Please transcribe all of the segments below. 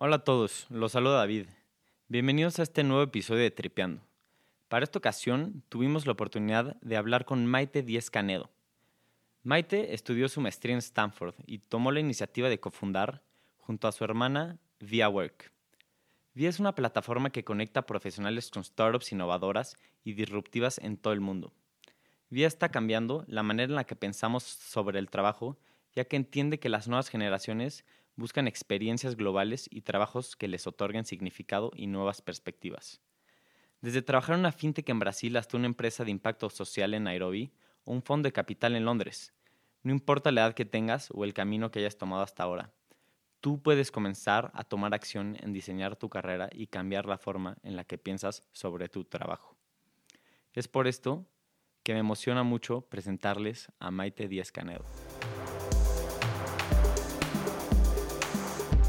Hola a todos, los saluda David. Bienvenidos a este nuevo episodio de Tripeando. Para esta ocasión tuvimos la oportunidad de hablar con Maite Díez Canedo. Maite estudió su maestría en Stanford y tomó la iniciativa de cofundar, junto a su hermana, Via Work. Via es una plataforma que conecta profesionales con startups innovadoras y disruptivas en todo el mundo. Via está cambiando la manera en la que pensamos sobre el trabajo, ya que entiende que las nuevas generaciones buscan experiencias globales y trabajos que les otorguen significado y nuevas perspectivas. Desde trabajar en una fintech en Brasil hasta una empresa de impacto social en Nairobi o un fondo de capital en Londres, no importa la edad que tengas o el camino que hayas tomado hasta ahora, tú puedes comenzar a tomar acción en diseñar tu carrera y cambiar la forma en la que piensas sobre tu trabajo. Es por esto que me emociona mucho presentarles a Maite Díaz Canedo.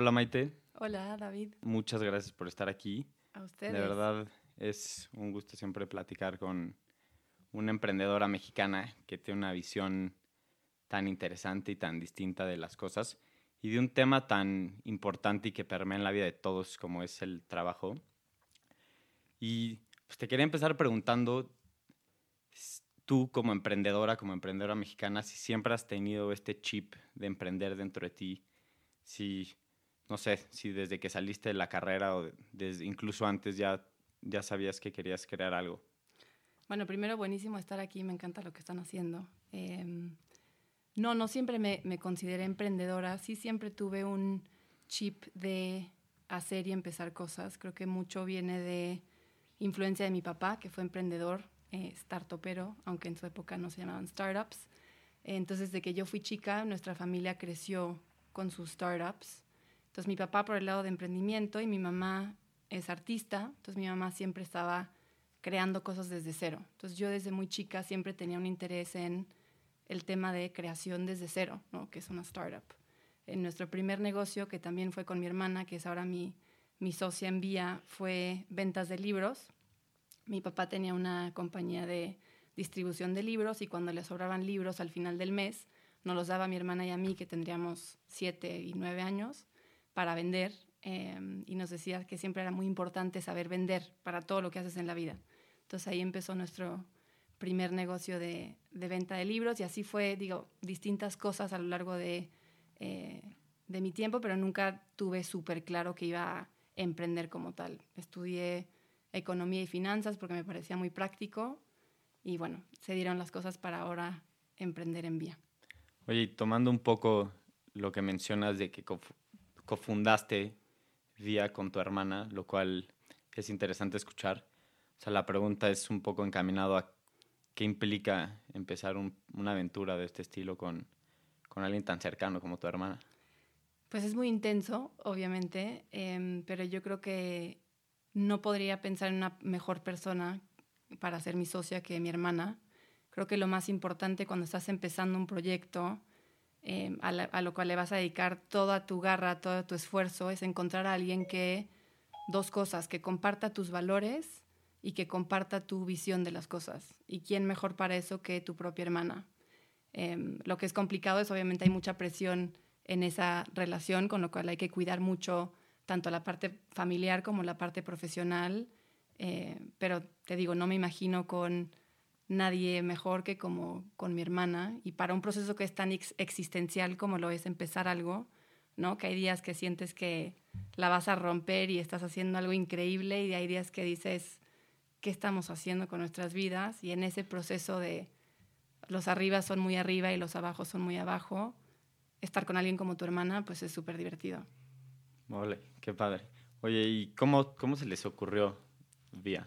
Hola Maite, Hola, David. muchas gracias por estar aquí. A ustedes. De verdad es un gusto siempre platicar con una emprendedora mexicana que tiene una visión tan interesante y tan distinta de las cosas y de un tema tan importante y que permea en la vida de todos como es el trabajo. Y pues, te quería empezar preguntando, tú como emprendedora, como emprendedora mexicana, si siempre has tenido este chip de emprender dentro de ti, si, no sé, si desde que saliste de la carrera o desde, incluso antes ya, ya sabías que querías crear algo. Bueno, primero, buenísimo estar aquí. Me encanta lo que están haciendo. Em, no, no siempre me, me consideré emprendedora. Sí siempre tuve un chip de hacer y empezar cosas. Creo que mucho viene de influencia de mi papá, que fue emprendedor, eh, startupero, aunque en su época no se llamaban startups. Entonces, de que yo fui chica, nuestra familia creció con sus startups. Entonces, mi papá por el lado de emprendimiento y mi mamá es artista. Entonces, mi mamá siempre estaba creando cosas desde cero. Entonces, yo desde muy chica siempre tenía un interés en el tema de creación desde cero, ¿no? que es una startup. En nuestro primer negocio, que también fue con mi hermana, que es ahora mi, mi socia en Vía, fue ventas de libros. Mi papá tenía una compañía de distribución de libros y cuando le sobraban libros al final del mes, nos los daba a mi hermana y a mí, que tendríamos siete y nueve años, para vender. eh, y nos decía que siempre era muy importante saber vender para todo lo que haces en la vida. Entonces ahí empezó nuestro primer negocio de, de venta de libros y así fue, digo, distintas cosas a lo largo de, eh, de mi tiempo, pero nunca tuve súper claro que iba a emprender como tal. Estudié economía y finanzas porque me parecía muy práctico y bueno, se dieron las cosas para ahora emprender en vía. Oye, tomando un poco lo que mencionas de que cofundaste Vía con tu hermana, lo cual es interesante escuchar. O sea, la pregunta es un poco encaminado a qué implica empezar un- una aventura de este estilo con, con alguien tan cercano como tu hermana. Pues es muy intenso, obviamente, em, pero yo creo que no podría pensar en una mejor persona para ser mi socia que mi hermana. Creo que lo más importante cuando estás empezando un proyecto em, a, lo cual le vas a dedicar toda tu garra, todo tu esfuerzo, es encontrar a alguien que, dos cosas, que comparta tus valores y que comparta tu visión de las cosas. ¿Y quién mejor para eso que tu propia hermana? Em, lo que es complicado es obviamente hay mucha presión en esa relación, con lo cual hay que cuidar mucho tanto la parte familiar como la parte profesional. eh, pero te digo, no me imagino con nadie mejor que como con mi hermana. Y para un proceso que es tan ex- existencial como lo es empezar algo, ¿no? Que hay días que sientes que la vas a romper y estás haciendo algo increíble y hay días que dices, ¿qué estamos haciendo con nuestras vidas? Y en ese proceso de los arriba son muy arriba y los abajo son muy abajo, estar con alguien como tu hermana, pues es súper divertido. Ole, qué padre. Oye, ¿y cómo, cómo se les ocurrió Vía?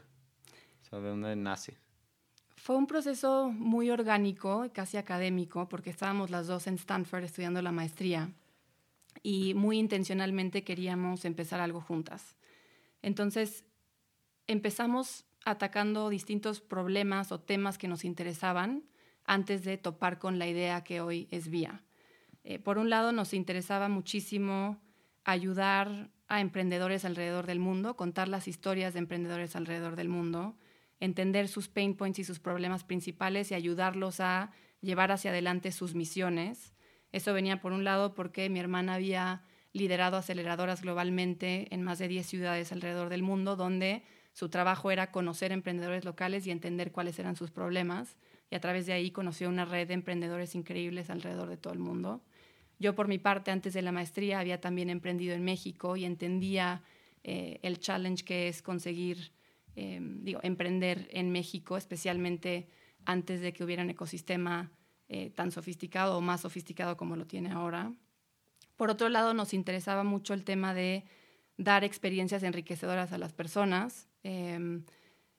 O ¿de dónde nace? Fue un proceso muy orgánico, casi académico, porque estábamos las dos en Stanford estudiando la maestría. y muy intencionalmente queríamos empezar algo juntas. Entonces empezamos atacando distintos problemas o temas que nos interesaban antes de topar con la idea que hoy es Vía. Eh, por un lado, nos interesaba muchísimo ayudar a emprendedores alrededor del mundo, contar las historias de emprendedores alrededor del mundo, entender sus pain points y sus problemas principales y ayudarlos a llevar hacia adelante sus misiones. Eso venía por un lado porque mi hermana había liderado aceleradoras globalmente en más de 10 ciudades alrededor del mundo, donde su trabajo era conocer emprendedores locales y entender cuáles eran sus problemas. Y a través de ahí conoció una red de emprendedores increíbles alrededor de todo el mundo. Yo, por mi parte, antes de la maestría, había también emprendido en México y entendía eh, el challenge que es conseguir, eh, digo, emprender en México, especialmente antes de que hubiera un ecosistema eh, tan sofisticado o más sofisticado como lo tiene ahora. Por otro lado, nos interesaba mucho el tema de dar experiencias enriquecedoras a las personas em,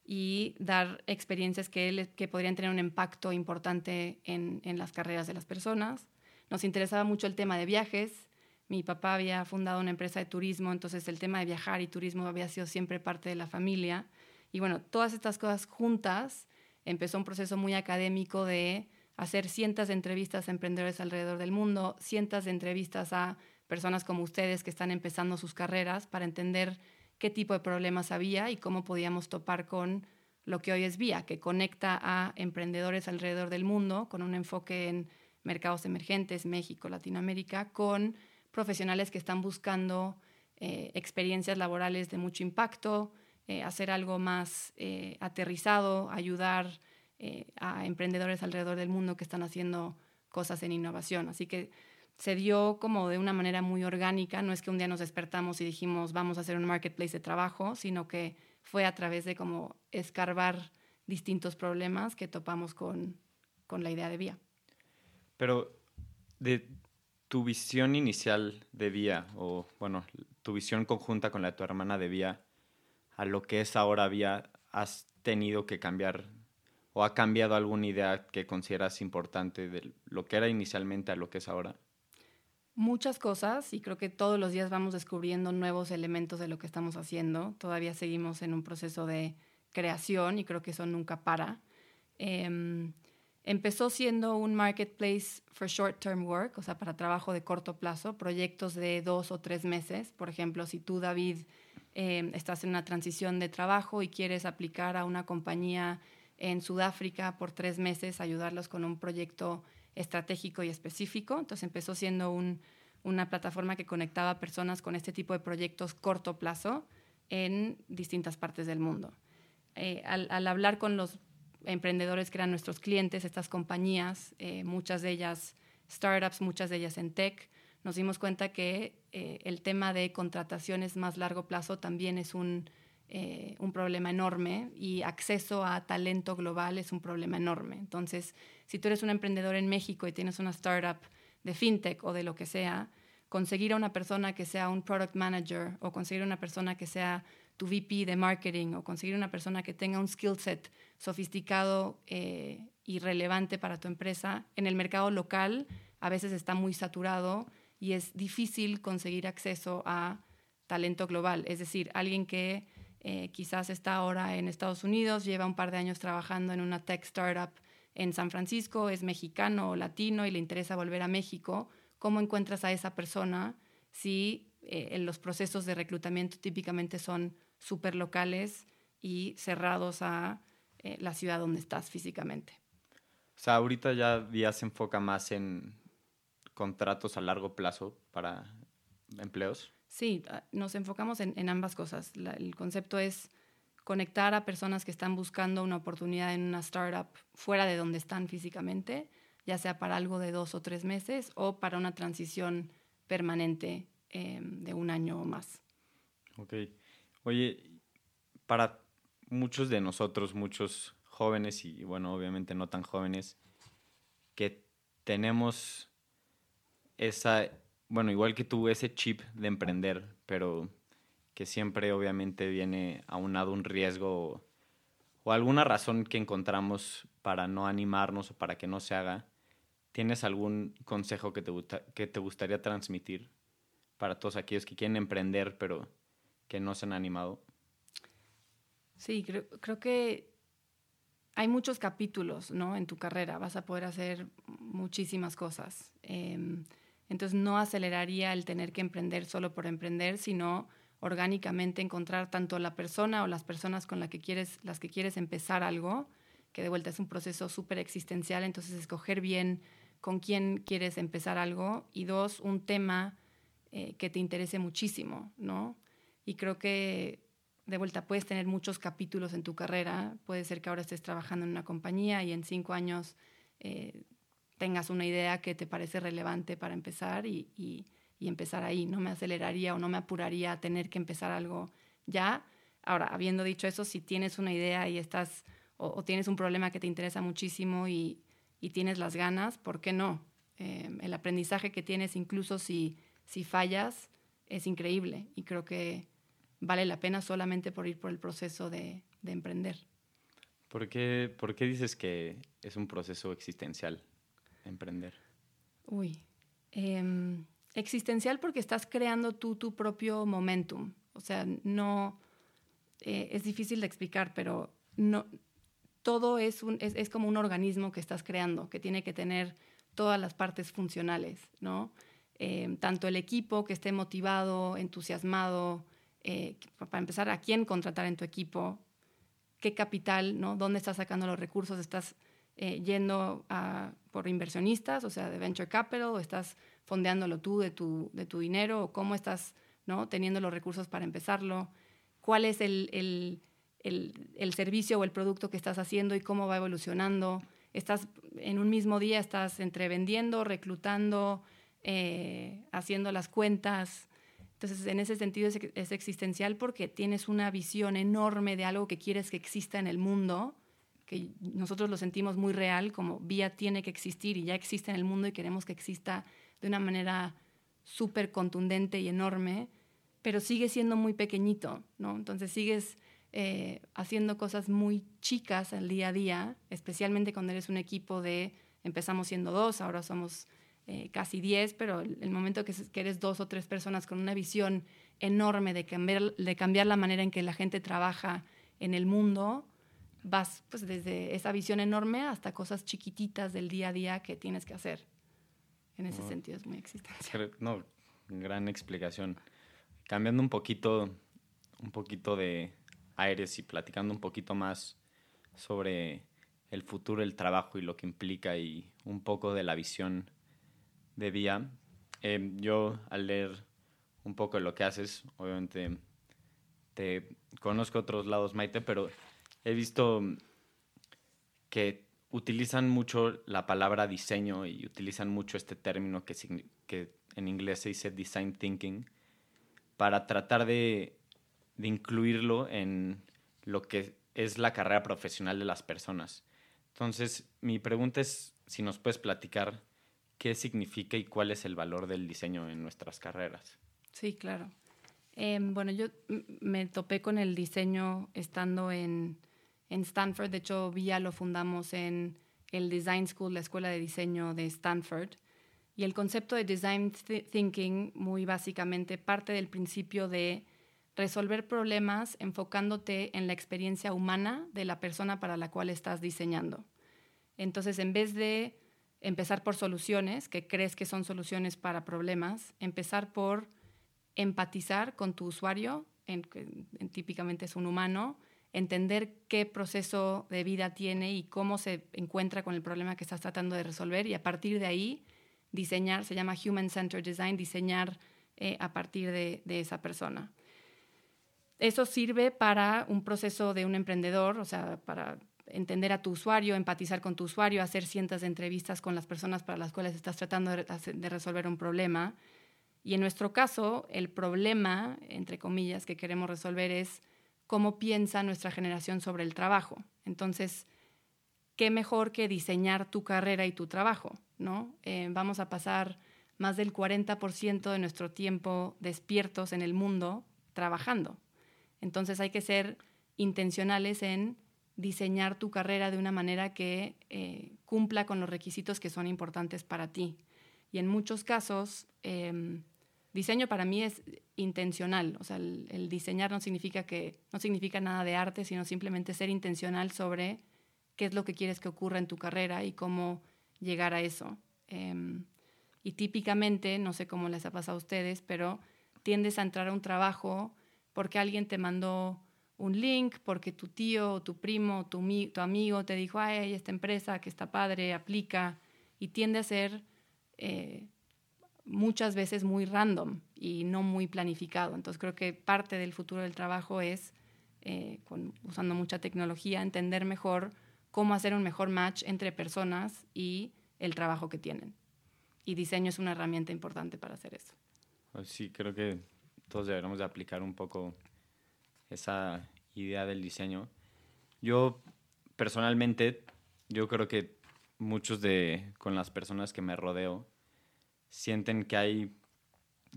y dar experiencias que, que, podrían tener un impacto importante en, en, las carreras de las personas. Nos interesaba mucho el tema de viajes. Mi papá había fundado una empresa de turismo, entonces el tema de viajar y turismo había sido siempre parte de la familia. Y bueno, todas estas cosas juntas empezó un proceso muy académico de hacer cientos de entrevistas a emprendedores alrededor del mundo, cientos de entrevistas a personas como ustedes que están empezando sus carreras para entender qué tipo de problemas había y cómo podíamos topar con lo que hoy es Vía, que conecta a emprendedores alrededor del mundo con un enfoque en mercados emergentes, México, Latinoamérica, con profesionales que están buscando eh, experiencias laborales de mucho impacto, eh, hacer algo más eh, aterrizado, ayudar eh, a emprendedores alrededor del mundo que están haciendo cosas en innovación. Así que se dio como de una manera muy orgánica, no es que un día nos despertamos y dijimos vamos a hacer un marketplace de trabajo, sino que fue a través de como escarbar distintos problemas que topamos con, con la idea de Vía. Pero de tu visión inicial de Vía, o bueno, tu visión conjunta con la de tu hermana de Vía, a lo que es ahora Vía, ¿has tenido que cambiar ¿O ha cambiado alguna idea que consideras importante de lo que era inicialmente a lo que es ahora? Muchas cosas y creo que todos los días vamos descubriendo nuevos elementos de lo que estamos haciendo. Todavía seguimos en un proceso de creación y creo que eso nunca para. Em, empezó siendo un marketplace for short-term work, o sea, para trabajo de corto plazo, proyectos de dos o tres meses. Por ejemplo, si tú, David, em, estás en una transición de trabajo y quieres aplicar a una compañía en Sudáfrica por tres meses, ayudarlos con un proyecto estratégico y específico. Entonces empezó siendo una plataforma que conectaba personas con este tipo de proyectos corto plazo en distintas partes del mundo. Eh, al, hablar con los emprendedores que eran nuestros clientes, estas compañías, eh, muchas de ellas startups, muchas de ellas en tech, nos dimos cuenta que eh, el tema de contrataciones más largo plazo también es un, eh, un problema enorme y acceso a talento global es un problema enorme. Entonces, si tú eres un emprendedor en México y tienes una startup de fintech o de lo que sea, conseguir a una persona que sea un product manager o conseguir a una persona que sea tu VP de marketing o conseguir una persona que tenga un skill set sofisticado eh, y relevante para tu empresa, en el mercado local a veces está muy saturado y es difícil conseguir acceso a talento global. Es decir, alguien que eh, quizás está ahora en Estados Unidos, lleva un par de años trabajando en una tech startup en San Francisco, es mexicano o latino y le interesa volver a México. ¿Cómo encuentras a esa persona si eh, los procesos de reclutamiento típicamente son súper locales y cerrados a eh, la ciudad donde estás físicamente? O sea, ahorita ya, ya se enfoca más en contratos a largo plazo para empleos. Sí, ah, nos enfocamos en, ambas cosas. el concepto es conectar a personas que están buscando una oportunidad en una startup fuera de donde están físicamente, ya sea para algo de dos o tres meses o para una transición permanente em, de un año o más. Ok. Oye, para muchos de nosotros, muchos jóvenes y bueno, obviamente no tan jóvenes, que tenemos esa bueno, igual que tú, ese chip de emprender, pero que siempre obviamente viene aunado un riesgo o, alguna razón que encontramos para no animarnos o para que no se haga. ¿Tienes algún consejo que te, que te gustaría transmitir? para todos aquellos que quieren emprender pero que no se han animado? Sí, creo, creo que hay muchos capítulos ¿no? en tu carrera, vas a poder hacer muchísimas cosas. Em, entonces no aceleraría el tener que emprender solo por emprender, sino orgánicamente encontrar tanto la persona o las personas con la que quieres, las que quieres empezar algo, que de vuelta es un proceso súper existencial, entonces escoger bien con quién quieres empezar algo y dos, un tema eh, que te interese muchísimo, ¿no? Y creo que de vuelta puedes tener muchos capítulos en tu carrera, puede ser que ahora estés trabajando en una compañía y en cinco años eh, tengas una idea que te parece relevante para empezar y, empezar ahí. No me aceleraría o no me apuraría a tener que empezar algo ya. Ahora, habiendo dicho eso, si tienes una idea y estás o, tienes un problema que te interesa muchísimo y, tienes las ganas, ¿por qué no? Eh, el aprendizaje que tienes, incluso si, fallas, es increíble y creo que vale la pena solamente por ir por el proceso de, de emprender. ¿Por ¿Por qué dices que es un proceso existencial emprender? Uy, em, existencial porque estás creando tú tu propio momentum. O sea, no, eh, es difícil de explicar, pero no, todo es, un, es, como un organismo que estás creando, que tiene que tener todas las partes funcionales, ¿no? Em, tanto el equipo que esté motivado, entusiasmado, eh, para empezar, a quién contratar en tu equipo, qué capital, ¿no? ¿Dónde estás sacando los recursos? ¿Estás eh, yendo por inversionistas, o sea, de venture capital, o estás fondeándolo tú de tu, de tu dinero, o cómo estás ¿no? teniendo los recursos para empezarlo? ¿Cuál es el, el, el, servicio o el producto que estás haciendo y cómo va evolucionando? Estás en un mismo día, estás entre vendiendo, reclutando, eh, haciendo las cuentas, entonces, en ese sentido es, existencial porque tienes una visión enorme de algo que quieres que exista en el mundo, que nosotros lo sentimos muy real, como vía tiene que existir y ya existe en el mundo y queremos que exista de una manera súper contundente y enorme, pero sigue siendo muy pequeñito, ¿no? Entonces sigues eh, haciendo cosas muy chicas al día a día, especialmente cuando eres un equipo de, empezamos siendo dos, ahora somos eh, casi 10, pero el, momento que, eres dos o tres personas con una visión enorme de cambiar, de cambiar la manera en que la gente trabaja en el mundo, vas pues desde esa visión enorme hasta cosas chiquititas del día a día que tienes que hacer. En ese sentido es muy existencial. No, gran explicación. Cambiando un poquito, un poquito de aires y platicando un poquito más sobre el futuro del trabajo y lo que implica y un poco de la visión de Vía. Em, yo al leer un poco de lo que haces, obviamente te conozco otros lados, Maite, pero he visto que utilizan mucho la palabra diseño y utilizan mucho este término que, que en inglés se dice design thinking para tratar de, de incluirlo en lo que es la carrera profesional de las personas. Entonces, mi pregunta es si nos puedes platicar qué significa y cuál es el valor del diseño en nuestras carreras. Sí, claro. Em, bueno, yo me topé con el diseño estando en, en Stanford. De hecho, VIA lo fundamos en el Design School, la escuela de diseño de Stanford. Y el concepto de Design Thinking, muy básicamente, parte del principio de resolver problemas enfocándote en la experiencia humana de la persona para la cual estás diseñando. Entonces, en vez de empezar por soluciones, que crees que son soluciones para problemas, empezar por empatizar con tu usuario, en, típicamente es un humano, entender qué proceso de vida tiene y cómo se encuentra con el problema que estás tratando de resolver y a partir de ahí diseñar, se llama Human Centered Design, diseñar eh, a partir de, de esa persona. Eso sirve para un proceso de un emprendedor, o sea, para entender a tu usuario, empatizar con tu usuario, hacer cientos de entrevistas con las personas para las cuales estás tratando de, resolver un problema. Y en nuestro caso, el problema, entre comillas, que queremos resolver es cómo piensa nuestra generación sobre el trabajo. Entonces, ¿qué mejor que diseñar tu carrera y tu trabajo? ¿no? Eh, vamos a pasar más del 40% de nuestro tiempo despiertos en el mundo trabajando. Entonces hay que ser intencionales en diseñar tu carrera de una manera que eh, cumpla con los requisitos que son importantes para ti. Y en muchos casos, em, diseño para mí es intencional. O sea, el, el diseñar no significa, que, no significa nada de arte, sino simplemente ser intencional sobre qué es lo que quieres que ocurra en tu carrera y cómo llegar a eso. Em, y típicamente, no sé cómo les ha pasado a ustedes, pero tiendes a entrar a un trabajo porque alguien te mandó un link, porque tu tío, tu primo, tu, amigo te dijo, ay, esta empresa que está padre, aplica, y tiende a ser eh, muchas veces muy random y no muy planificado. Entonces creo que parte del futuro del trabajo es, eh, usando mucha tecnología, entender mejor cómo hacer un mejor match entre personas y el trabajo que tienen. Y diseño es una herramienta importante para hacer eso. Pues sí, creo que todos deberíamos de aplicar un poco esa idea del diseño. Yo personalmente, yo creo que muchos de con las personas que me rodeo sienten que hay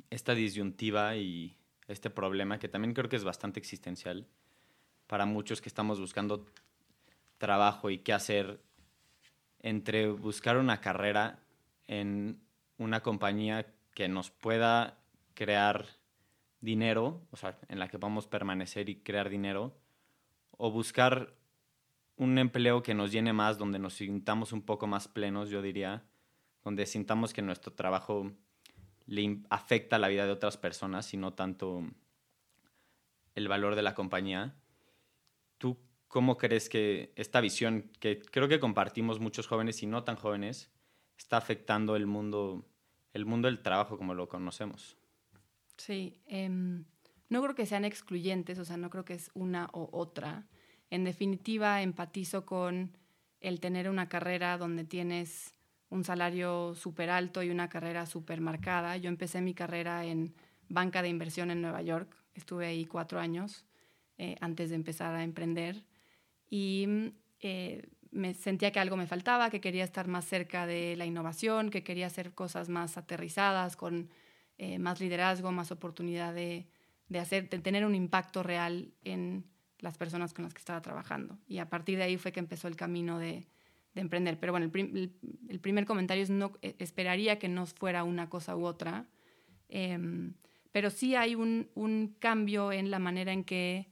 esta disyuntiva y este problema que también creo que es bastante existencial para muchos que estamos buscando trabajo y qué hacer entre buscar una carrera en una compañía que nos pueda crear dinero, o sea, en la que a permanecer y crear dinero, o buscar un empleo que nos llene más, donde nos sintamos un poco más plenos, yo diría, donde sintamos que nuestro trabajo le afecta la vida de otras personas y no tanto el valor de la compañía. ¿Tú cómo crees que esta visión, que creo que compartimos muchos jóvenes y no tan jóvenes, está afectando el mundo, el mundo del trabajo como lo conocemos? Sí, em, no creo que sean excluyentes, o sea, no creo que es una o otra. En definitiva, empatizo con el tener una carrera donde tienes un salario súper alto y una carrera súper marcada. Yo empecé mi carrera en banca de inversión en Nueva York, estuve ahí cuatro años eh, antes de empezar a emprender y eh, me sentía que algo me faltaba, que quería estar más cerca de la innovación, que quería hacer cosas más aterrizadas, con eh, más liderazgo, más oportunidad de, tener un impacto real en las personas con las que estaba trabajando. Y a partir de ahí fue que empezó el camino de, de emprender. Pero bueno, el, el, primer comentario es no eh, esperaría que no fuera una cosa u otra, eh, pero sí hay un, un, cambio en la manera en que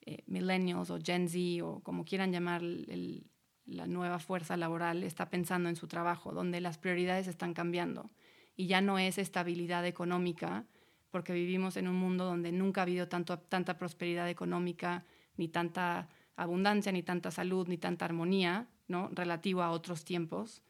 eh, millennials o Gen Z o como quieran llamar el, la nueva fuerza laboral está pensando en su trabajo, donde las prioridades están cambiando. Y ya no es estabilidad económica, porque vivimos en un mundo donde nunca ha habido tanto, tanta prosperidad económica, ni tanta abundancia, ni tanta salud, ni tanta armonía, ¿no? relativo a otros tiempos,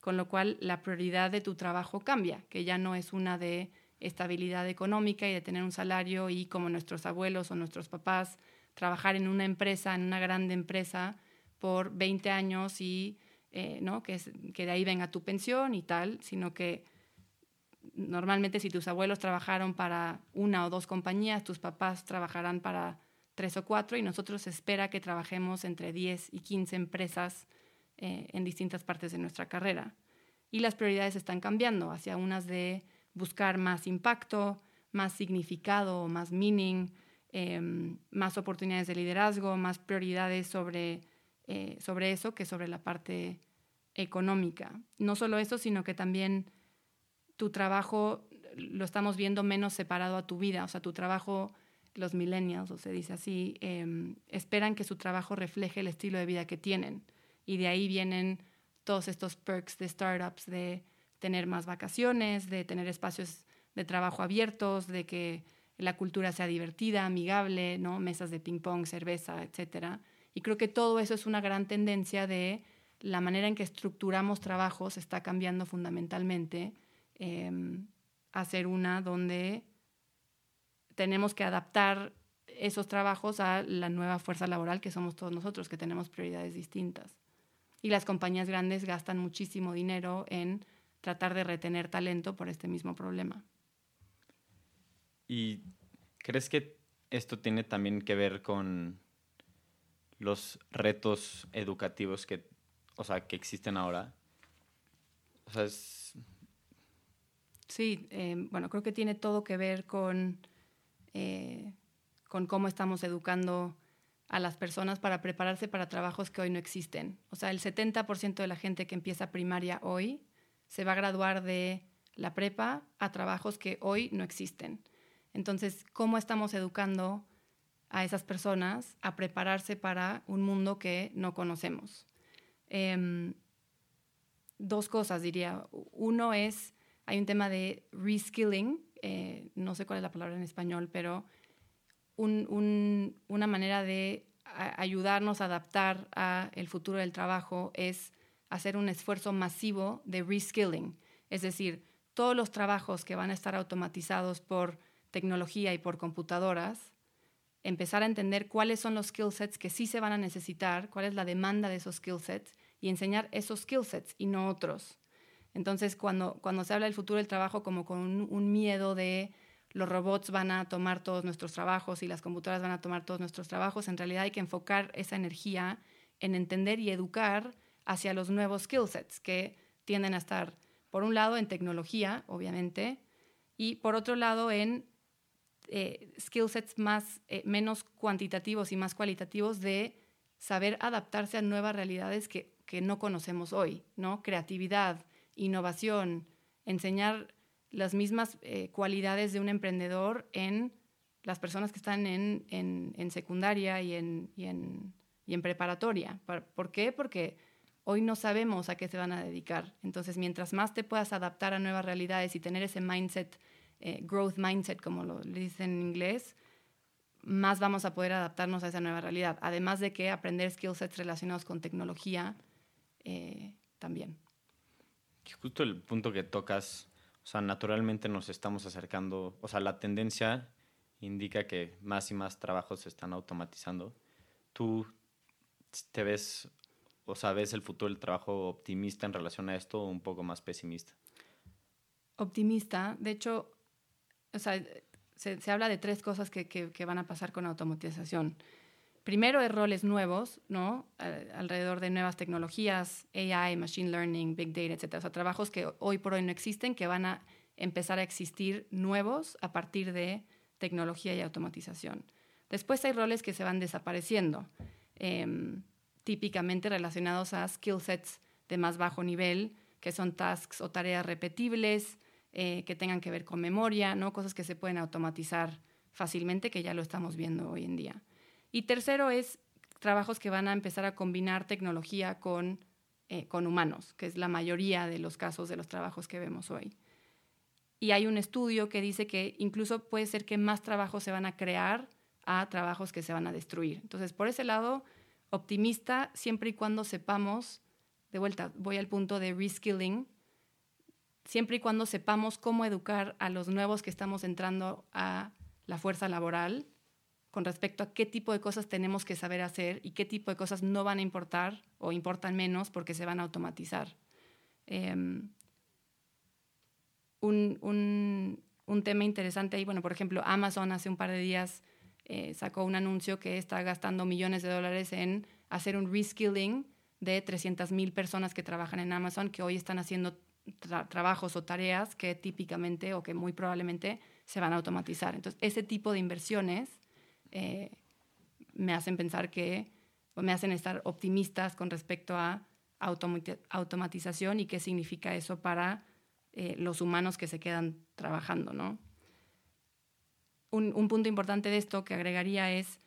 con lo cual la prioridad de tu trabajo cambia, que ya no es una de estabilidad económica y de tener un salario y como nuestros abuelos o nuestros papás, trabajar en una empresa, en una grande empresa, por 20 años y eh, ¿no? que, que de ahí venga tu pensión y tal, sino que normalmente si tus abuelos trabajaron para una o dos compañías, tus papás trabajarán para tres o cuatro y nosotros se espera que trabajemos entre 10 y 15 empresas eh, en distintas partes de nuestra carrera. Y las prioridades están cambiando hacia unas de buscar más impacto, más significado, más meaning, em, más oportunidades de liderazgo, más prioridades sobre eh, sobre eso que sobre la parte económica. No solo eso, sino que también tu trabajo lo estamos viendo menos separado a tu vida. O sea, tu trabajo, los millennials, o se dice así, em, esperan que su trabajo refleje el estilo de vida que tienen. Y de ahí vienen todos estos perks de startups, de tener más vacaciones, de tener espacios de trabajo abiertos, de que la cultura sea divertida, amigable, ¿no? mesas de ping pong, cerveza, etcétera y creo que todo eso es una gran tendencia de la manera en que estructuramos trabajos está cambiando fundamentalmente em, a ser una donde tenemos que adaptar esos trabajos a la nueva fuerza laboral que somos todos nosotros, que tenemos prioridades distintas. Y las compañías grandes gastan muchísimo dinero en tratar de retener talento por este mismo problema. ¿Y crees que esto tiene también que ver con los retos educativos que, o sea, que existen ahora. O sea, es... Sí, eh, bueno, creo que tiene todo que ver con, eh, con cómo estamos educando a las personas para prepararse para trabajos que hoy no existen. O sea, el 70% de la gente que empieza primaria hoy se va a graduar de la prepa a trabajos que hoy no existen. Entonces, ¿cómo estamos educando a esas personas a prepararse para un mundo que no conocemos? Em, dos cosas, diría. Uno es, hay un tema de reskilling, eh, no sé cuál es la palabra en español, pero una manera de ayudarnos a adaptar a el futuro del trabajo es hacer un esfuerzo masivo de reskilling, es decir, todos los trabajos que van a estar automatizados por tecnología y por computadoras, empezar a entender cuáles son los skill sets que sí se van a necesitar, cuál es la demanda de esos skill sets y enseñar esos skill sets y no otros. Entonces, cuando, se habla del futuro del trabajo como con un, miedo de los robots van a tomar todos nuestros trabajos y las computadoras van a tomar todos nuestros trabajos, en realidad hay que enfocar esa energía en entender y educar hacia los nuevos skill sets que tienden a estar, por un lado, en tecnología, obviamente, y por otro lado, en eh, skill sets más, eh, menos cuantitativos y más cualitativos de saber adaptarse a nuevas realidades que no conocemos hoy, ¿no? Creatividad, innovación, enseñar las mismas eh, cualidades de un emprendedor en las personas que están en, en, secundaria y en, y en, y en preparatoria. ¿Por qué? Porque hoy no sabemos a qué se van a dedicar. Entonces, mientras más te puedas adaptar a nuevas realidades y tener ese mindset, eh, growth mindset, como lo dicen en inglés, más vamos a poder adaptarnos a esa nueva realidad. Además de que aprender skill sets relacionados con tecnología eh, también. Justo el punto que tocas, o sea, naturalmente nos estamos acercando, o sea, la tendencia indica que más y más trabajos se están automatizando. ¿Tú te ves, o sea, ves el futuro del trabajo optimista en relación a esto o un poco más pesimista? Optimista. De hecho, o sea, se, se habla de tres cosas que, que, que, van a pasar con automatización. Primero, es roles nuevos, ¿no? alrededor de nuevas tecnologías, AI, Machine Learning, Big Data, etc. O sea, trabajos que hoy por hoy no existen, que van a empezar a existir nuevos a partir de tecnología y automatización. Después hay roles que se van desapareciendo, eh, típicamente relacionados a skill sets de más bajo nivel, que son tasks o tareas repetibles, eh, que tengan que ver con memoria, ¿no? cosas que se pueden automatizar fácilmente, que ya lo estamos viendo hoy en día. Y tercero es trabajos que van a empezar a combinar tecnología con, eh, con humanos, que es la mayoría de los casos de los trabajos que vemos hoy. Y hay un estudio que dice que incluso puede ser que más trabajos se van a crear a trabajos que se van a destruir. Entonces, por ese lado, optimista siempre y cuando sepamos, de vuelta, voy al punto de reskilling, siempre y cuando sepamos cómo educar a los nuevos que estamos entrando a la fuerza laboral con respecto a qué tipo de cosas tenemos que saber hacer y qué tipo de cosas no van a importar o importan menos porque se van a automatizar. Em, un, tema interesante ahí, bueno, por ejemplo, Amazon hace un par de días eh, sacó un anuncio que está gastando millones de dólares en hacer un reskilling de 300 mil personas que trabajan en Amazon, que hoy están haciendo trabajos o tareas que típicamente o que muy probablemente se van a automatizar. Entonces, ese tipo de inversiones eh, me hacen pensar que, o me hacen estar optimistas con respecto a automatización y qué significa eso para eh, los humanos que se quedan trabajando, ¿no? Un, punto importante de esto que agregaría es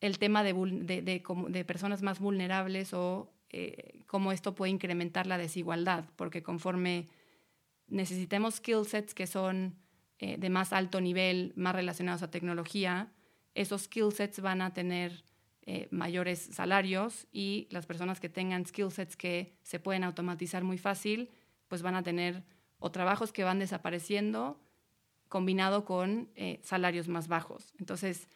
el tema de, personas más vulnerables o eh, cómo esto puede incrementar la desigualdad, porque conforme necesitemos skill sets que son eh, de más alto nivel, más relacionados a tecnología, esos skill sets van a tener eh, mayores salarios y las personas que tengan skill sets que se pueden automatizar muy fácil, pues van a tener o trabajos que van desapareciendo combinado con eh, salarios más bajos. Entonces,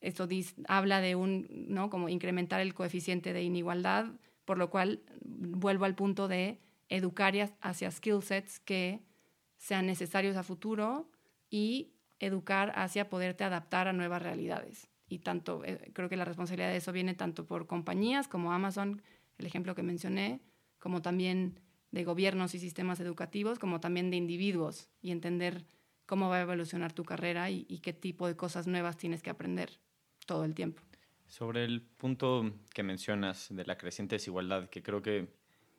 esto habla de un, ¿no? Como incrementar el coeficiente de inigualdad, por lo cual vuelvo al punto de educar hacia skill sets que sean necesarios a futuro y educar hacia poderte adaptar a nuevas realidades. Y tanto, eh, creo que la responsabilidad de eso viene tanto por compañías como Amazon, el ejemplo que mencioné, como también de gobiernos y sistemas educativos, como también de individuos y entender cómo va a evolucionar tu carrera y, y qué tipo de cosas nuevas tienes que aprender todo el tiempo. Sobre el punto que mencionas de la creciente desigualdad, que creo que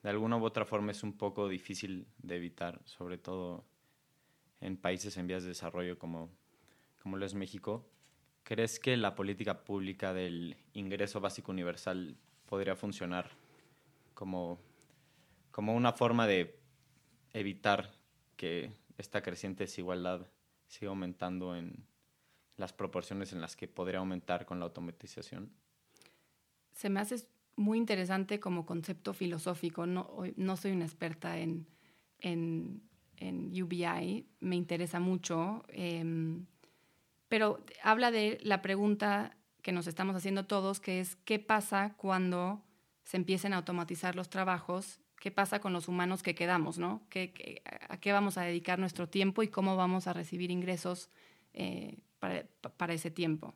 de alguna u otra forma es un poco difícil de evitar, sobre todo en países en vías de desarrollo como, como lo es México. ¿Crees que la política pública del ingreso básico universal podría funcionar como, como una forma de evitar que esta creciente desigualdad siga aumentando en las proporciones en las que podría aumentar con la automatización? Se me hace muy interesante como concepto filosófico. No, no soy una experta en, en, en UBI, me interesa mucho, eh, pero habla de la pregunta que nos estamos haciendo todos, que es qué pasa cuando se empiecen a automatizar los trabajos, qué pasa con los humanos que quedamos, ¿no? ¿Qué, a qué vamos a dedicar nuestro tiempo y cómo vamos a recibir ingresos eh, para, para ese tiempo.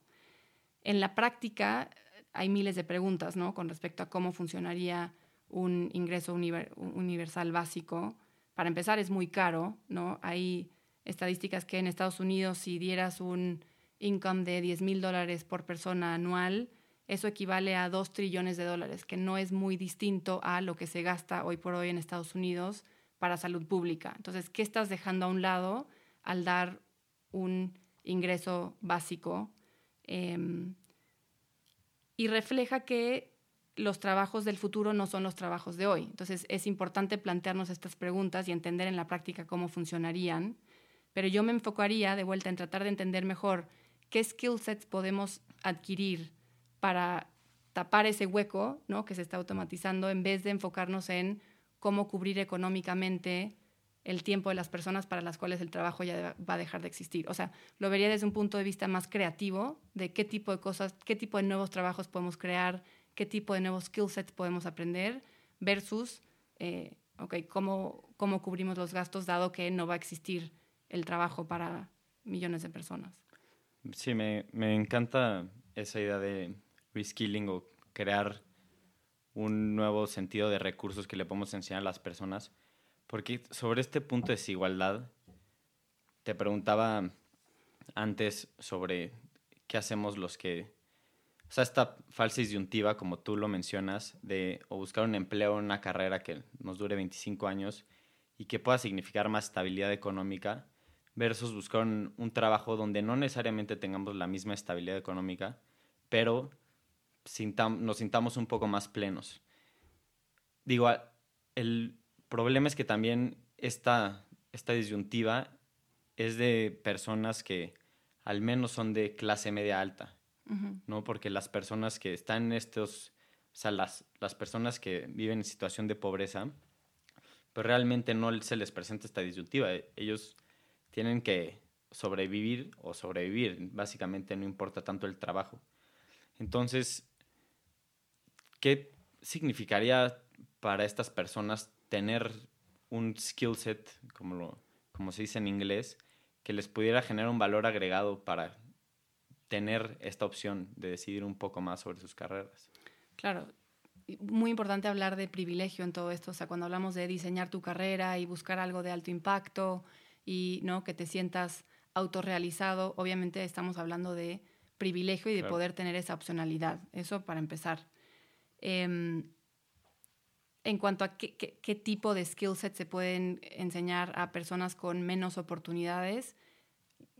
En la práctica, hay miles de preguntas ¿no? con respecto a cómo funcionaría un ingreso univer universal básico. Para empezar, es muy caro. ¿no? Hay estadísticas que en Estados Unidos, si dieras un income de 10 mil dólares por persona anual, eso equivale a 2 trillones de dólares, que no es muy distinto a lo que se gasta hoy por hoy en Estados Unidos para salud pública. Entonces, ¿qué estás dejando a un lado al dar un ingreso básico? Eh, y refleja que los trabajos del futuro no son los trabajos de hoy. Entonces es importante plantearnos estas preguntas y entender en la práctica cómo funcionarían, pero yo me enfocaría de vuelta en tratar de entender mejor qué skill sets podemos adquirir para tapar ese hueco ¿no? que se está automatizando en vez de enfocarnos en cómo cubrir económicamente el tiempo de las personas para las cuales el trabajo ya va a dejar de existir. O sea, lo vería desde un punto de vista más creativo, de qué tipo de cosas, qué tipo de nuevos trabajos podemos crear, qué tipo de nuevos skill sets podemos aprender, versus, eh, ok, cómo, cómo cubrimos los gastos dado que no va a existir el trabajo para millones de personas. Sí, me, me encanta esa idea de reskilling o crear un nuevo sentido de recursos que le podemos enseñar a las personas porque sobre este punto de desigualdad, te preguntaba antes sobre qué hacemos los que... O sea, esta falsa disyuntiva, como tú lo mencionas, de o buscar un empleo una carrera que nos dure 25 años y que pueda significar más estabilidad económica, versus buscar un, trabajo donde no necesariamente tengamos la misma estabilidad económica, pero nos sintamos un poco más plenos. Digo, el, problema es que también esta, esta disyuntiva es de personas que al menos son de clase media alta, ¿no? Porque las personas que están en estos, o sea, las, las personas que viven en situación de pobreza, pues realmente no se les presenta esta disyuntiva. Ellos tienen que sobrevivir o sobrevivir, básicamente no importa tanto el trabajo. Entonces, ¿qué significaría para estas personas tener un skill set, como, lo, como se dice en inglés, que les pudiera generar un valor agregado para tener esta opción de decidir un poco más sobre sus carreras. Claro, muy importante hablar de privilegio en todo esto, o sea, cuando hablamos de diseñar tu carrera y buscar algo de alto impacto y ¿no? que te sientas autorrealizado, obviamente estamos hablando de privilegio y de claro. poder tener esa opcionalidad, eso para empezar. Eh, en cuanto a qué, qué, qué tipo de skill sets se pueden enseñar a personas con menos oportunidades,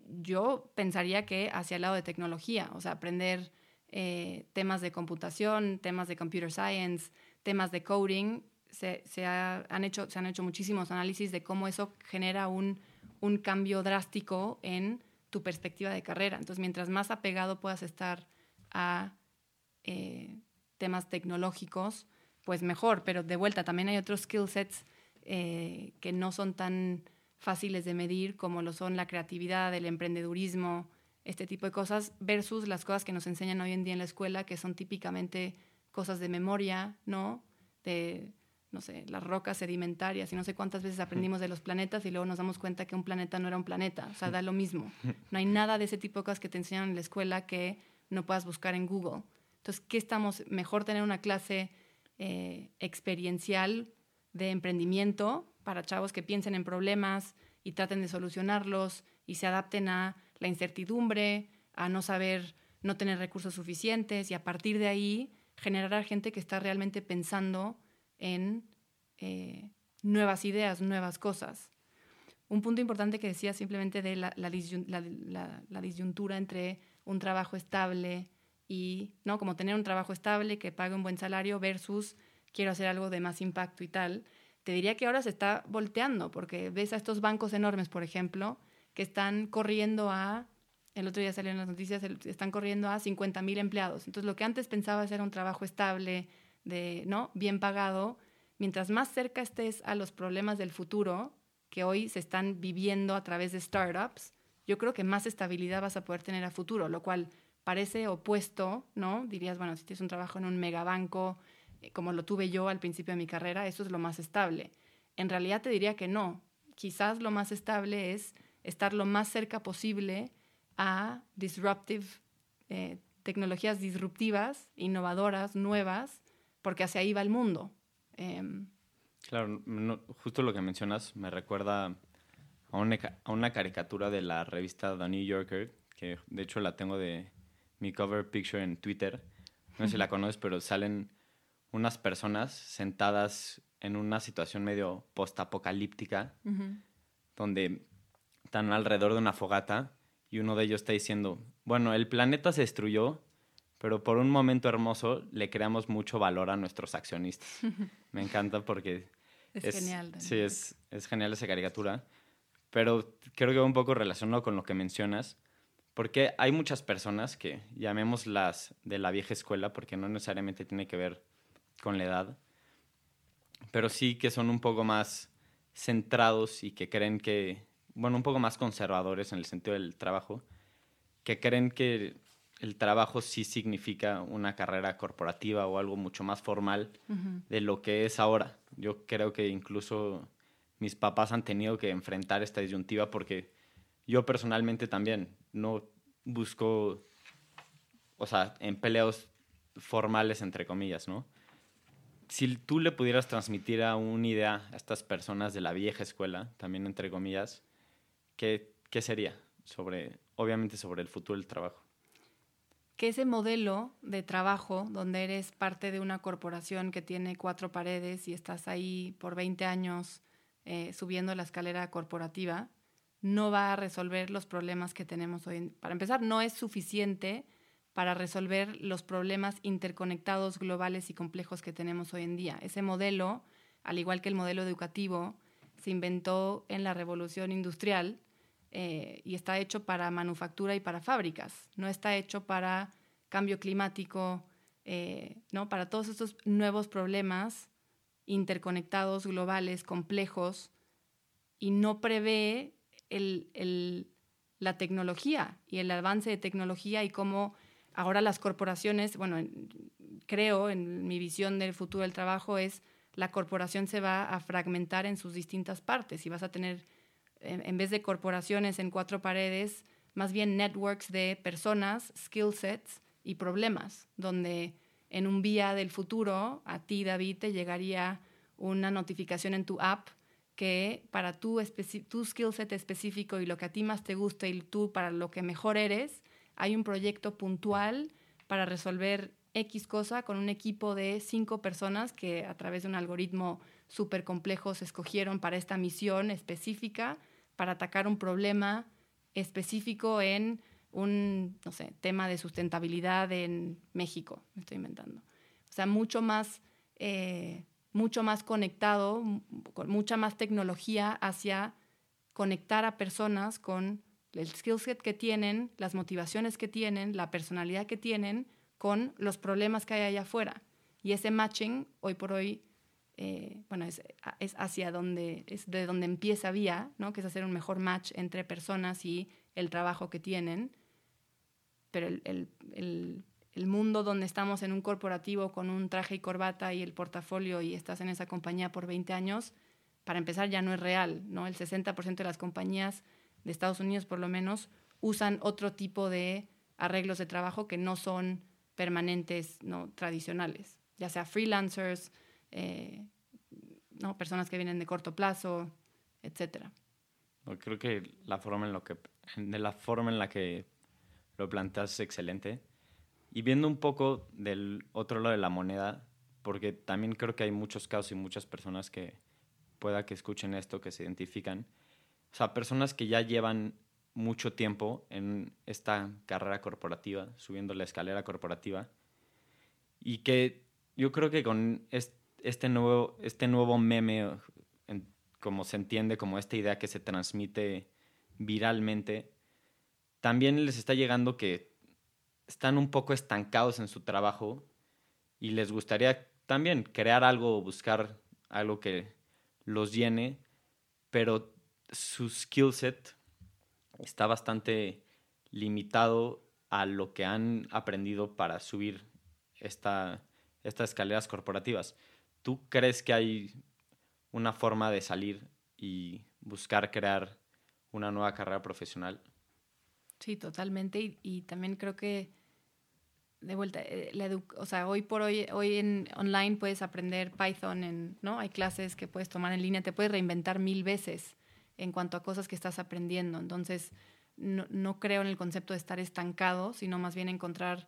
yo pensaría que hacia el lado de tecnología, o sea, aprender eh, temas de computación, temas de computer science, temas de coding, se, se, ha, han hecho, se han hecho muchísimos análisis de cómo eso genera un, un cambio drástico en tu perspectiva de carrera. Entonces, mientras más apegado puedas estar a eh, temas tecnológicos, pues mejor, pero de vuelta también hay otros skill sets eh, que no son tan fáciles de medir como lo son la creatividad, el emprendedurismo, este tipo de cosas, versus las cosas que nos enseñan hoy en día en la escuela, que son típicamente cosas de memoria, ¿no? De, no sé, las rocas sedimentarias y no sé cuántas veces aprendimos de los planetas y luego nos damos cuenta que un planeta no era un planeta, o sea, da lo mismo. No hay nada de ese tipo de cosas que te enseñan en la escuela que no puedas buscar en Google. Entonces, ¿qué estamos? Mejor tener una clase eh, experiencial de emprendimiento para chavos que piensen en problemas y traten de solucionarlos y se adapten a la incertidumbre, a no saber, no tener recursos suficientes y a partir de ahí generar a gente que está realmente pensando en eh, nuevas ideas, nuevas cosas. Un punto importante que decía simplemente de la, la, disyun- la- la- la disyuntura entre un trabajo estable y, ¿no? Como tener un trabajo estable que pague un buen salario versus quiero hacer algo de más impacto y tal. Te diría que ahora se está volteando porque ves a estos bancos enormes, por ejemplo, que están corriendo a, el otro día salió en las noticias, están corriendo a 50 mil empleados. Entonces, lo que antes pensabas era un trabajo estable, de, ¿no? bien pagado, mientras más cerca estés a los problemas del futuro, que hoy se están viviendo a través de startups, yo creo que más estabilidad vas a poder tener a futuro, lo cual parece opuesto, ¿no? Dirías, bueno, si tienes un trabajo en un megabanco, como lo tuve yo al principio de mi carrera, eso es lo más estable. En realidad te diría que no. Quizás lo más estable es estar lo más cerca posible a disruptive, eh, tecnologías disruptivas, innovadoras, nuevas, porque hacia ahí va el mundo. Em, Claro, no- justo lo que mencionas me recuerda a una, a una caricatura de la revista The New Yorker, que de hecho la tengo de mi cover picture en Twitter. No sé si la conoces, pero salen unas personas sentadas en una situación medio postapocalíptica, donde están alrededor de una fogata y uno de ellos está diciendo, bueno, el planeta se destruyó, pero por un momento hermoso le creamos mucho valor a nuestros accionistas. Me encanta porque Es genial también. Sí, es, es genial esa caricatura. Pero creo que va un poco relacionado con lo que mencionas, porque hay muchas personas que, llamémoslas de la vieja escuela, porque no necesariamente tiene que ver con la edad, pero sí que son un poco más centrados y que creen que, bueno, un poco más conservadores en el sentido del trabajo, que creen que el trabajo sí significa una carrera corporativa o algo mucho más formal de lo que es ahora. Yo creo que incluso mis papás han tenido que enfrentar esta disyuntiva porque yo personalmente también no busco, o sea, empleos formales, entre comillas, ¿no? Si tú le pudieras transmitir a una idea a estas personas de la vieja escuela, también entre comillas, ¿qué, qué sería? Sobre, obviamente sobre el futuro del trabajo. que ese modelo de trabajo donde eres parte de una corporación que tiene cuatro paredes y estás ahí por 20 años eh, subiendo la escalera corporativa, no va a resolver los problemas que tenemos hoy. Para empezar, no es suficiente para resolver los problemas interconectados, globales y complejos que tenemos hoy en día. Ese modelo, al igual que el modelo educativo, se inventó en la revolución industrial eh, y está hecho para manufactura y para fábricas. No está hecho para cambio climático, eh, ¿no? para todos estos nuevos problemas interconectados, globales, complejos, y no prevé la tecnología y el avance de tecnología y cómo ahora las corporaciones, bueno, en- creo en mi visión del futuro del trabajo es la corporación se va a fragmentar en sus distintas partes y vas a tener, en, vez de corporaciones en cuatro paredes, más bien networks de personas, skill sets y problemas, donde en un vía del futuro a ti, David, te llegaría una notificación en tu app que para tu, tu skill set específico y lo que a ti más te gusta y tú para lo que mejor eres, hay un proyecto puntual para resolver X cosa con un equipo de cinco personas que a través de un algoritmo súper complejo se escogieron para esta misión específica, para atacar un problema específico en un, no sé, tema de sustentabilidad en México, me estoy inventando. O sea, mucho más, eh, mucho más conectado, con mucha más tecnología hacia conectar a personas con el skill set que tienen, las motivaciones que tienen, la personalidad que tienen, con los problemas que hay allá afuera. Y ese matching, hoy por hoy, eh, bueno, es, es hacia donde, es de donde empieza vía, ¿no? que es hacer un mejor match entre personas y el trabajo que tienen. Pero el, el, el, el mundo donde estamos en un corporativo con un traje y corbata y el portafolio y estás en esa compañía por 20 años, para empezar ya no es real, ¿no? El 60% de las compañías de Estados Unidos por lo menos usan otro tipo de arreglos de trabajo que no son permanentes, no tradicionales, ya sea freelancers, eh, no personas que vienen de corto plazo, etcétera. Creo que la forma en lo que de la forma en la que lo planteas es excelente. Y viendo un poco del otro lado de la moneda, porque también creo que hay muchos casos y muchas personas que pueda que escuchen esto, que se identifican. O sea, personas que ya llevan mucho tiempo en esta carrera corporativa, subiendo la escalera corporativa, y que yo creo que con este nuevo, este nuevo meme, como se entiende, como esta idea que se transmite viralmente, también les está llegando que están un poco estancados en su trabajo y les gustaría también crear algo o buscar algo que los llene, pero su skill set está bastante limitado a lo que han aprendido para subir esta, estas escaleras corporativas. ¿Tú crees que hay una forma de salir y buscar crear una nueva carrera profesional? Sí, totalmente. Y, también creo que, de vuelta, eh, o sea, hoy por hoy, hoy en online puedes aprender Python, ¿no? Hay clases que puedes tomar en línea, te puedes reinventar mil veces en cuanto a cosas que estás aprendiendo. Entonces, no, no creo en el concepto de estar estancado, sino más bien encontrar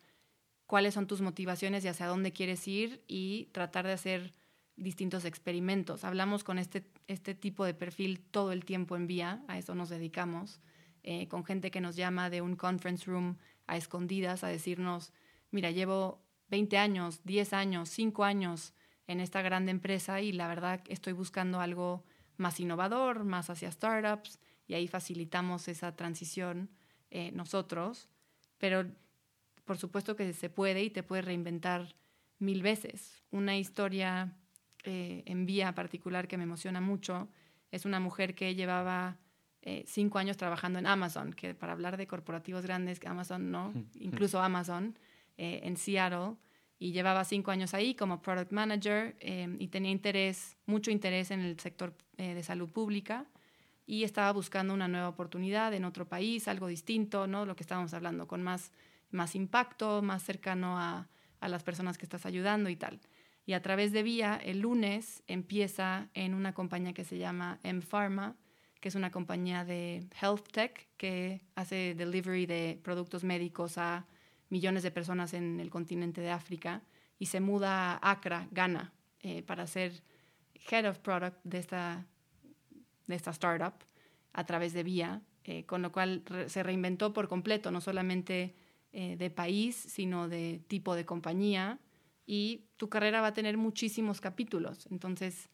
cuáles son tus motivaciones y hacia dónde quieres ir y tratar de hacer distintos experimentos. Hablamos con este, este tipo de perfil todo el tiempo en vía, a eso nos dedicamos, eh, con gente que nos llama de un conference room a escondidas a decirnos, mira, llevo 20 años, 10 años, 5 años en esta grande empresa y la verdad estoy buscando algo más innovador, más hacia startups, y ahí facilitamos esa transición eh, nosotros, pero por supuesto que se puede y te puedes reinventar mil veces. Una historia eh, en vía particular que me emociona mucho es una mujer que llevaba eh, cinco años trabajando en Amazon, que para hablar de corporativos grandes, Amazon no, incluso Amazon, en Seattle, y llevaba cinco años ahí como product manager y tenía interés, mucho interés en el sector de salud pública y estaba buscando una nueva oportunidad en otro país, algo distinto, ¿no? Lo que estábamos hablando, con más, más impacto, más cercano a, a las personas que estás ayudando y tal. Y a través de Vía, el lunes empieza en una compañía que se llama M-Pharma, que es una compañía de health tech que hace delivery de productos médicos a millones de personas en el continente de África y se muda a Accra, Ghana, eh, para ser head of product de esta de esta startup a través de Vía, eh, con lo cual se reinventó por completo, no solamente eh, de país, sino de tipo de compañía, y tu carrera va a tener muchísimos capítulos. Entonces,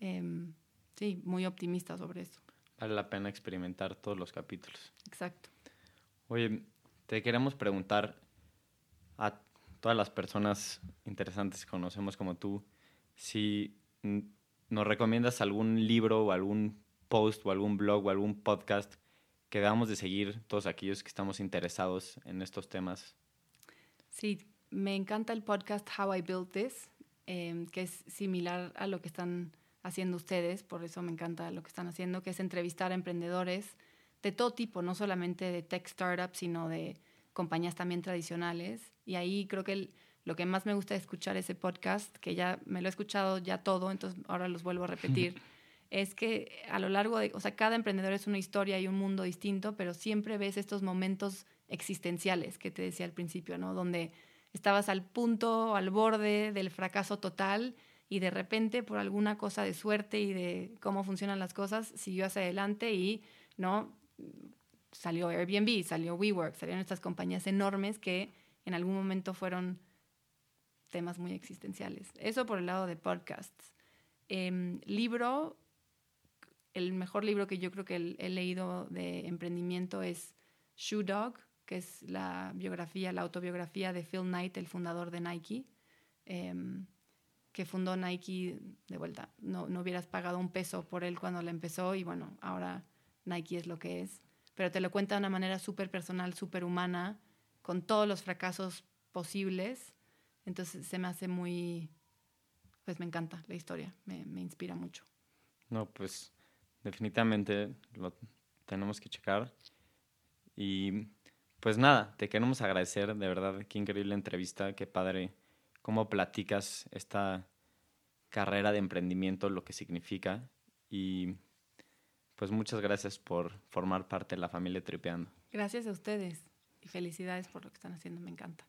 em, sí, muy optimista sobre eso. Vale la pena experimentar todos los capítulos. Exacto. Oye, te queremos preguntar a todas las personas interesantes que conocemos como tú, si nos recomiendas algún libro o algún post o algún blog o algún podcast que debamos de seguir todos aquellos que estamos interesados en estos temas? Sí, me encanta el podcast How I Built This, em, que es similar a lo que están haciendo ustedes, por eso me encanta lo que están haciendo, que es entrevistar a emprendedores de todo tipo, no solamente de tech startups, sino de compañías también tradicionales. Y ahí creo que lo que más me gusta escuchar ese podcast, que ya me lo he escuchado ya todo, entonces ahora los vuelvo a repetir. es que a lo largo de, o sea, cada emprendedor es una historia y un mundo distinto, pero siempre ves estos momentos existenciales que te decía al principio, ¿no? Donde estabas al punto, al borde del fracaso total y de repente por alguna cosa de suerte y de cómo funcionan las cosas, siguió hacia adelante y, ¿no? Salió Airbnb, salió WeWork, salieron estas compañías enormes que en algún momento fueron temas muy existenciales. Eso por el lado de podcasts. Em, libro, el mejor libro que yo creo que he leído de emprendimiento es Shoe Dog, que es la biografía, la autobiografía de Phil Knight, el fundador de Nike, em, que fundó Nike de vuelta. No, no hubieras pagado un peso por él cuando la empezó y bueno, ahora Nike es lo que es. Pero te lo cuenta de una manera súper personal, súper humana, con todos los fracasos posibles. Entonces se me hace muy, pues me encanta la historia, me, me inspira mucho. No, pues definitivamente lo tenemos que checar. Y pues nada, te queremos agradecer, de verdad, qué increíble entrevista, qué padre cómo platicas esta carrera de emprendimiento, lo que significa. Y pues muchas gracias por formar parte de la familia Tripeando. Gracias a ustedes y felicidades por lo que están haciendo, me encanta.